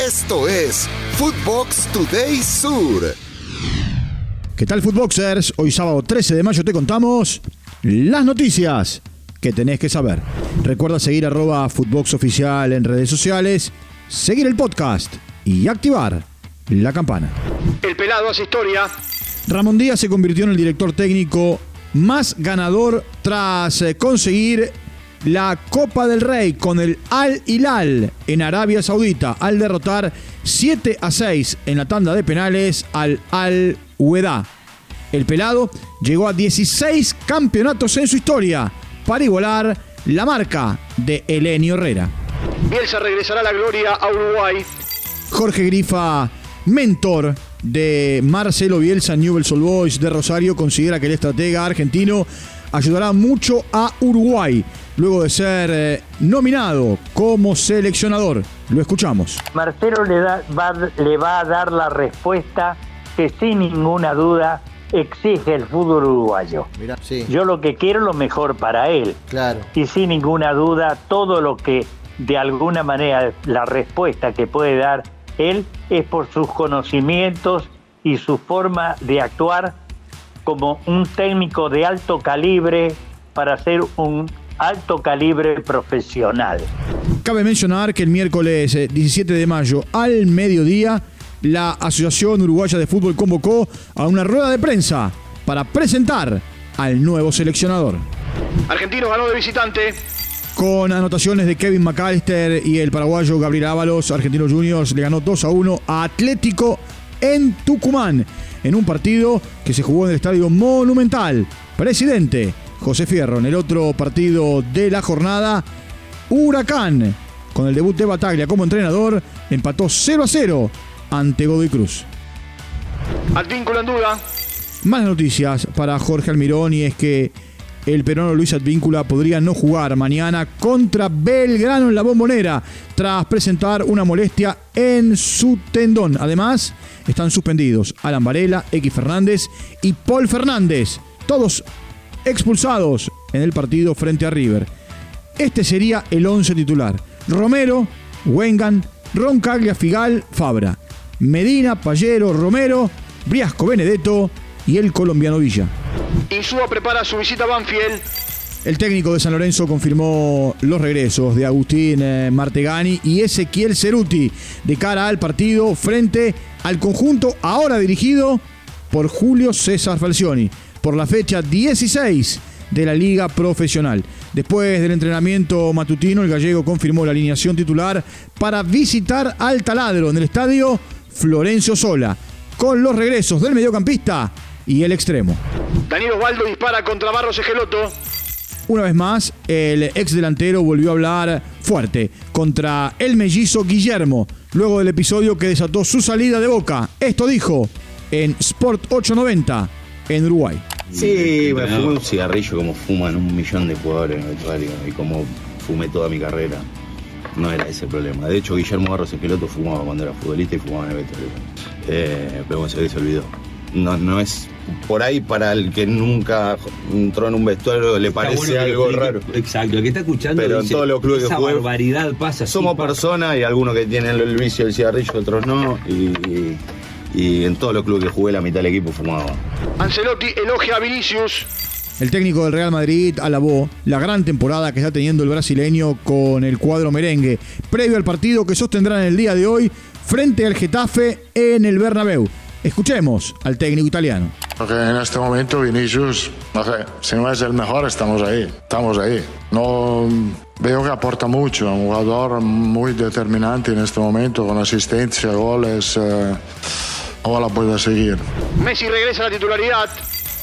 Esto es Footbox Today Sur. ¿Qué tal, Footboxers? Hoy sábado 13 de mayo te contamos las noticias que tenés que saber. Recuerda seguir arroba Footbox Oficial en redes sociales, seguir el podcast y activar la campana. El pelado hace historia. Ramón Díaz se convirtió en el director técnico más ganador tras eh, conseguir la Copa del Rey con el Al Hilal en Arabia Saudita al derrotar 7 a 6 en la tanda de penales al Al Ueda. El pelado llegó a 16 campeonatos en su historia para igualar la marca de Elenio Herrera. Bielsa regresará a la gloria a Uruguay. Jorge Grifa, mentor de Marcelo Bielsa Newell's Old Boys de Rosario, considera que el estratega argentino ayudará mucho a Uruguay luego de ser eh, nominado como seleccionador. Lo escuchamos. Marcelo le, da- va, le va a dar la respuesta que sin ninguna duda exige el fútbol uruguayo. Mira, sí, Yo lo que quiero es lo mejor para él. claro. Y sin ninguna duda, todo lo que de alguna manera la respuesta que puede dar él es por sus conocimientos y su forma de actuar como un técnico de alto calibre para ser un alto calibre profesional. Cabe mencionar que el miércoles eh, 17 de mayo al mediodía, la Asociación Uruguaya de Fútbol convocó a una rueda de prensa para presentar al nuevo seleccionador. Argentinos ganó de visitante. Con anotaciones de Kevin McAllister y el paraguayo Gabriel Ábalos, Argentinos Juniors le ganó 2 a 1 a Atlético en Tucumán, en un partido que se jugó en el Estadio Monumental. Presidente José Fierro, en el otro partido de la jornada, Huracán, con el debut de Bataglia como entrenador, empató 0 a 0 ante Godoy Cruz. Advínculo en duda. Más noticias para Jorge Almirón y es que el peruano Luis Advíncula podría no jugar mañana contra Belgrano en la bombonera tras presentar una molestia en su tendón. Además, están suspendidos Alan Varela, X Fernández y Paul Fernández, todos expulsados en el partido frente a River. Este sería el 11 titular. Romero, Wengan, Roncaglia, Figal, Fabra. Medina, Pallero, Romero, Briasco Benedetto y el colombiano Villa. Insúa prepara su visita a Banfield. El técnico de San Lorenzo confirmó los regresos de Agustín eh, Martegani y Ezequiel Ceruti de cara al partido frente al conjunto ahora dirigido por Julio César Falcioni por la fecha 16 de la Liga Profesional. Después del entrenamiento matutino, el gallego confirmó la alineación titular para visitar al taladro en el estadio Florencio Sola, con los regresos del mediocampista y el extremo. Daniel Osvaldo dispara contra Barros Egeloto. Una vez más, el ex delantero volvió a hablar fuerte contra el mellizo Guillermo, luego del episodio que desató su salida de boca. Esto dijo en Sport 890 en Uruguay. Sí, me fumé un cigarrillo como fuman un millón de jugadores en el vestuario y como fumé toda mi carrera. No era ese el problema. De hecho, Guillermo Barros Esqueloto fumaba cuando era futbolista y fumaba en el vestuario. Eh, pero bueno, se olvidó. No, no es por ahí para el que nunca entró en un vestuario le parece bueno algo raro. Exacto, el que está escuchando Pero en dice, todos los clubes que esa jugué- barbaridad pasa. Somos sí, pasa". personas y algunos que tienen el vicio del cigarrillo, otros no. Y, y- y en todos los clubes que jugué la mitad del equipo fumaba. Ancelotti elogia a Vinicius. El técnico del Real Madrid alabó la gran temporada que está teniendo el brasileño con el cuadro merengue, previo al partido que sostendrán el día de hoy frente al Getafe en el Bernabéu. Escuchemos al técnico italiano. Porque en este momento Vinicius, no sé, si no es el mejor, estamos ahí, estamos ahí. No veo que aporta mucho, un jugador muy determinante en este momento, con asistencia, goles. Eh, ojalá pueda seguir. Messi regresa a la titularidad.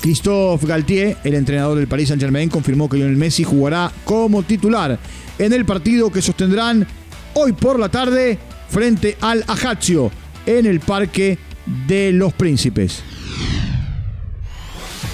Christophe Galtier, el entrenador del Paris Saint-Germain, confirmó que Lionel Messi jugará como titular en el partido que sostendrán hoy por la tarde frente al Ajaccio en el Parque de los Príncipes.